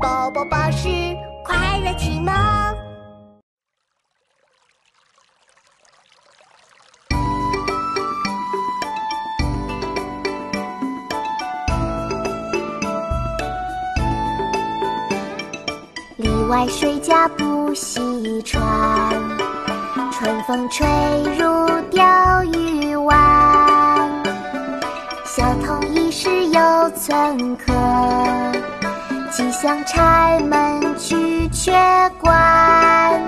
宝宝巴士快乐启蒙。里外谁家不细船，春风吹入钓鱼湾。小童一时有寸客，即向柴门去却关。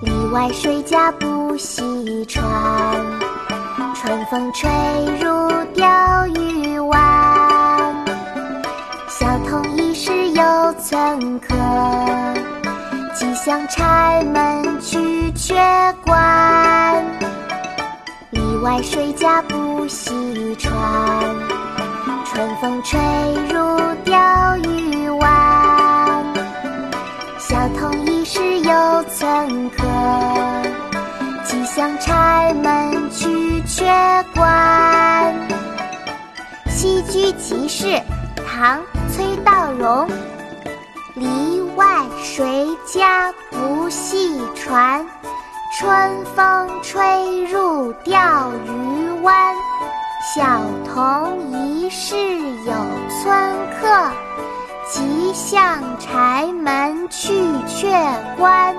里外谁家不细船，春风吹入钓鱼湾。小童一时有寸客，即向柴门去却关。里外谁家不细船，春风吹入有寸客，即向柴门去却关。西居集市，唐·崔道融。篱外谁家不系船？春风吹入钓鱼湾。小童疑是有村客，即向柴门去却关。